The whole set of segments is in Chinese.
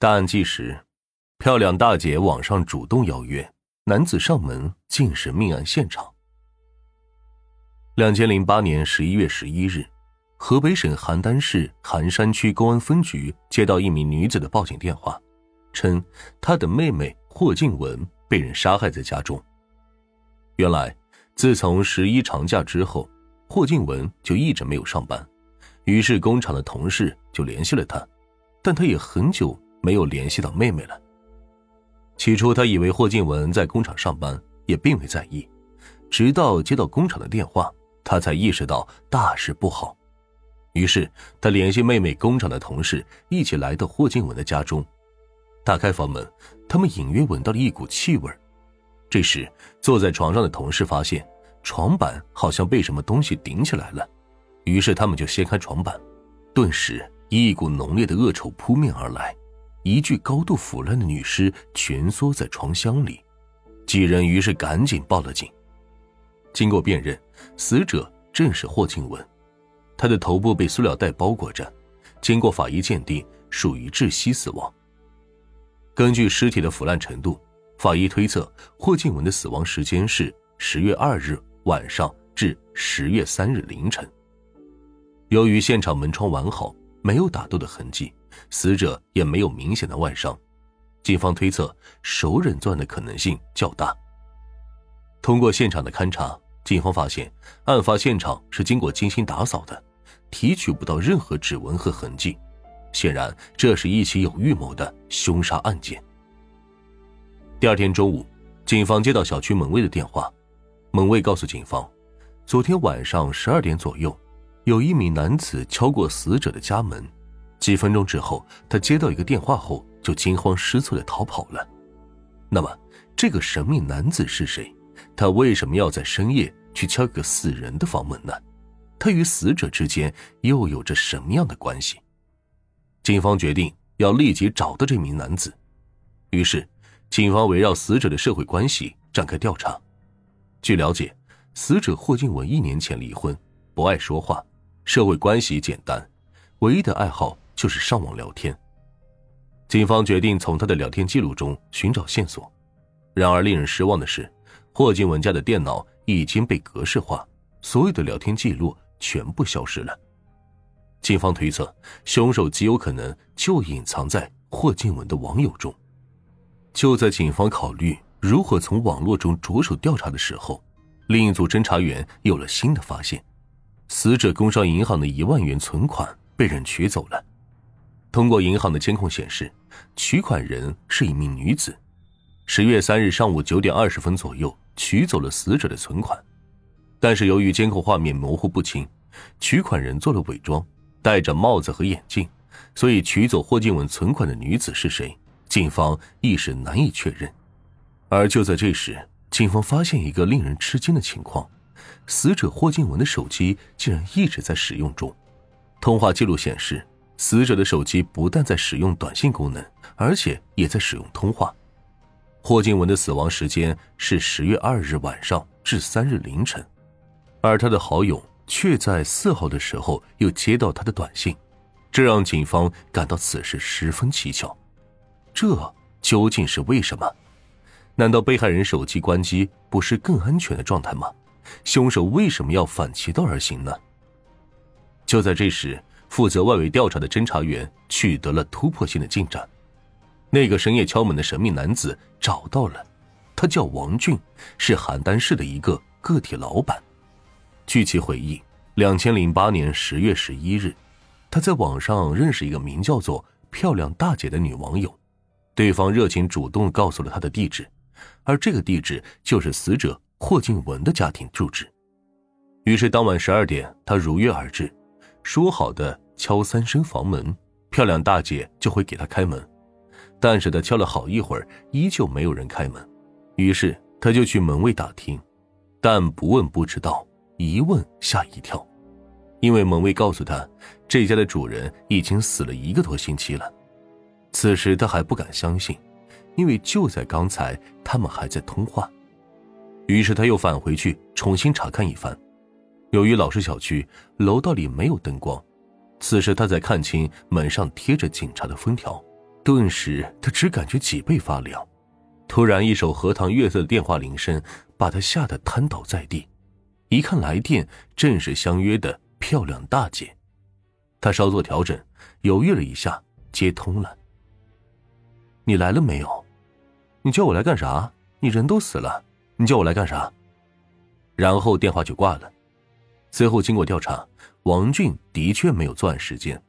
大案纪实：漂亮大姐网上主动邀约男子上门，竟是命案现场。两千零八年十一月十一日，河北省邯郸市邯山区公安分局接到一名女子的报警电话，称她的妹妹霍静文被人杀害在家中。原来，自从十一长假之后，霍静文就一直没有上班，于是工厂的同事就联系了她，但她也很久。没有联系到妹妹了。起初，他以为霍静文在工厂上班，也并未在意。直到接到工厂的电话，他才意识到大事不好。于是，他联系妹妹工厂的同事，一起来到霍静文的家中。打开房门，他们隐约闻到了一股气味。这时，坐在床上的同事发现床板好像被什么东西顶起来了，于是他们就掀开床板，顿时一股浓烈的恶臭扑面而来。一具高度腐烂的女尸蜷缩在床箱里，几人于是赶紧报了警。经过辨认，死者正是霍静文，她的头部被塑料袋包裹着，经过法医鉴定，属于窒息死亡。根据尸体的腐烂程度，法医推测霍静文的死亡时间是十月二日晚上至十月三日凌晨。由于现场门窗完好，没有打斗的痕迹。死者也没有明显的外伤，警方推测熟人作案的可能性较大。通过现场的勘查，警方发现案发现场是经过精心打扫的，提取不到任何指纹和痕迹，显然这是一起有预谋的凶杀案件。第二天中午，警方接到小区门卫的电话，门卫告诉警方，昨天晚上十二点左右，有一名男子敲过死者的家门。几分钟之后，他接到一个电话后，就惊慌失措的逃跑了。那么，这个神秘男子是谁？他为什么要在深夜去敲一个死人的房门呢？他与死者之间又有着什么样的关系？警方决定要立即找到这名男子。于是，警方围绕死者的社会关系展开调查。据了解，死者霍静文一年前离婚，不爱说话，社会关系简单，唯一的爱好。就是上网聊天。警方决定从他的聊天记录中寻找线索，然而令人失望的是，霍静文家的电脑已经被格式化，所有的聊天记录全部消失了。警方推测，凶手极有可能就隐藏在霍静文的网友中。就在警方考虑如何从网络中着手调查的时候，另一组侦查员有了新的发现：死者工商银行的一万元存款被人取走了。通过银行的监控显示，取款人是一名女子。十月三日上午九点二十分左右，取走了死者的存款。但是由于监控画面模糊不清，取款人做了伪装，戴着帽子和眼镜，所以取走霍静文存款的女子是谁，警方一时难以确认。而就在这时，警方发现一个令人吃惊的情况：死者霍静文的手机竟然一直在使用中，通话记录显示。死者的手机不但在使用短信功能，而且也在使用通话。霍静文的死亡时间是十月二日晚上至三日凌晨，而他的好友却在四号的时候又接到他的短信，这让警方感到此事十分蹊跷。这究竟是为什么？难道被害人手机关机不是更安全的状态吗？凶手为什么要反其道而行呢？就在这时。负责外围调查的侦查员取得了突破性的进展，那个深夜敲门的神秘男子找到了，他叫王俊，是邯郸市的一个个体老板。据其回忆，两千零八年十月十一日，他在网上认识一个名叫做“漂亮大姐”的女网友，对方热情主动告诉了他的地址，而这个地址就是死者霍静文的家庭住址。于是当晚十二点，他如约而至，说好的。敲三声房门，漂亮大姐就会给他开门。但是他敲了好一会儿，依旧没有人开门。于是他就去门卫打听，但不问不知道，一问吓一跳，因为门卫告诉他，这家的主人已经死了一个多星期了。此时他还不敢相信，因为就在刚才他们还在通话。于是他又返回去重新查看一番，由于老式小区，楼道里没有灯光。此时他才看清门上贴着警察的封条，顿时他只感觉脊背发凉。突然，一首荷塘月色的电话铃声把他吓得瘫倒在地。一看来电，正是相约的漂亮大姐。他稍作调整，犹豫了一下，接通了。“你来了没有？你叫我来干啥？你人都死了，你叫我来干啥？”然后电话就挂了。随后经过调查，王俊的确没有作案时间，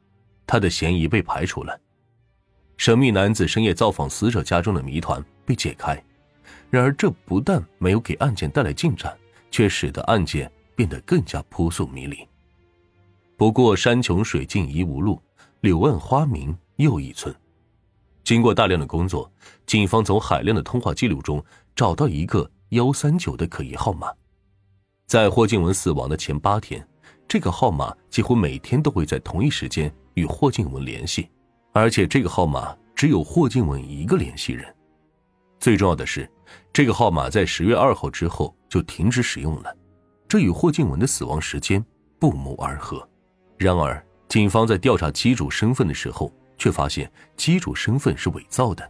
他的嫌疑被排除了。神秘男子深夜造访死者家中的谜团被解开，然而这不但没有给案件带来进展，却使得案件变得更加扑朔迷离。不过山穷水尽疑无路，柳暗花明又一村。经过大量的工作，警方从海量的通话记录中找到一个幺三九的可疑号码。在霍静文死亡的前八天，这个号码几乎每天都会在同一时间与霍静文联系。而且这个号码只有霍静文一个联系人。最重要的是，这个号码在十月二号之后就停止使用了，这与霍静文的死亡时间不谋而合。然而，警方在调查机主身份的时候，却发现机主身份是伪造的。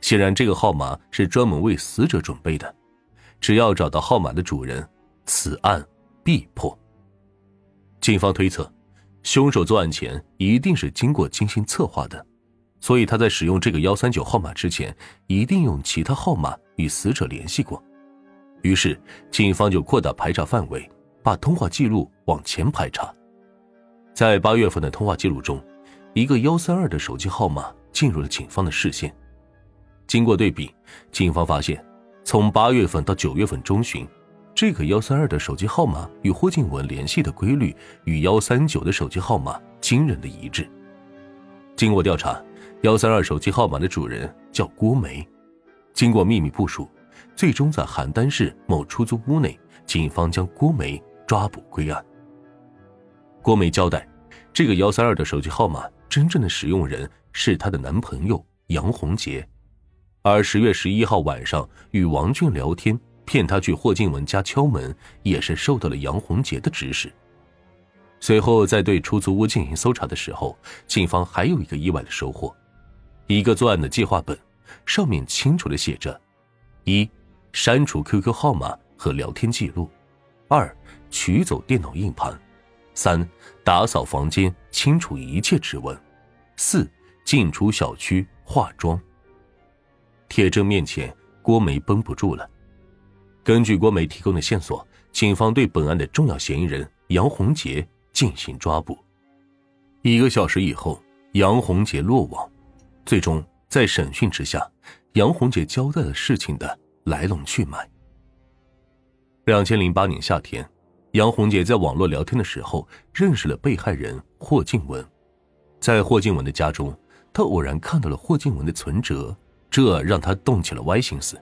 显然，这个号码是专门为死者准备的。只要找到号码的主人，此案必破。警方推测。凶手作案前一定是经过精心策划的，所以他在使用这个幺三九号码之前，一定用其他号码与死者联系过。于是，警方就扩大排查范围，把通话记录往前排查。在八月份的通话记录中，一个幺三二的手机号码进入了警方的视线。经过对比，警方发现，从八月份到九月份中旬。这个幺三二的手机号码与霍静文联系的规律与幺三九的手机号码惊人的一致。经过调查，幺三二手机号码的主人叫郭梅。经过秘密部署，最终在邯郸市某出租屋内，警方将郭梅抓捕归案。郭梅交代，这个幺三二的手机号码真正的使用人是她的男朋友杨洪杰，而十月十一号晚上与王俊聊天。骗他去霍静文家敲门，也是受到了杨红杰的指使。随后，在对出租屋进行搜查的时候，警方还有一个意外的收获：一个作案的计划本，上面清楚的写着：一、删除 QQ 号码和聊天记录；二、取走电脑硬盘；三、打扫房间，清除一切指纹；四、进出小区化妆。铁证面前，郭梅绷不住了。根据郭梅提供的线索，警方对本案的重要嫌疑人杨洪杰进行抓捕。一个小时以后，杨洪杰落网。最终，在审讯之下，杨洪杰交代了事情的来龙去脉。两千零八年夏天，杨洪杰在网络聊天的时候认识了被害人霍静文。在霍静文的家中，他偶然看到了霍静文的存折，这让他动起了歪心思。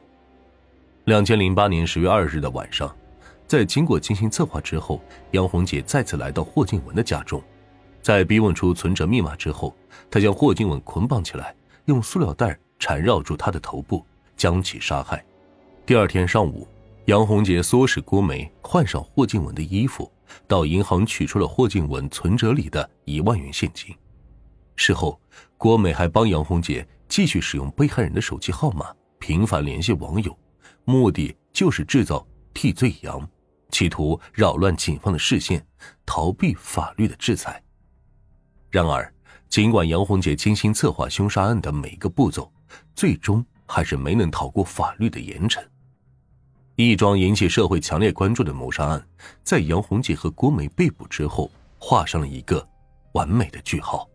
两千零八年十月二日的晚上，在经过精心策划之后，杨红姐再次来到霍静文的家中，在逼问出存折密码之后，她将霍静文捆绑起来，用塑料袋缠绕住他的头部，将其杀害。第二天上午，杨红杰唆使郭梅换上霍静文的衣服，到银行取出了霍静文存折里的一万元现金。事后，郭梅还帮杨红杰继续使用被害人的手机号码，频繁联系网友。目的就是制造替罪羊，企图扰乱警方的视线，逃避法律的制裁。然而，尽管杨红姐精心策划凶杀案的每个步骤，最终还是没能逃过法律的严惩。一桩引起社会强烈关注的谋杀案，在杨红姐和郭梅被捕之后，画上了一个完美的句号。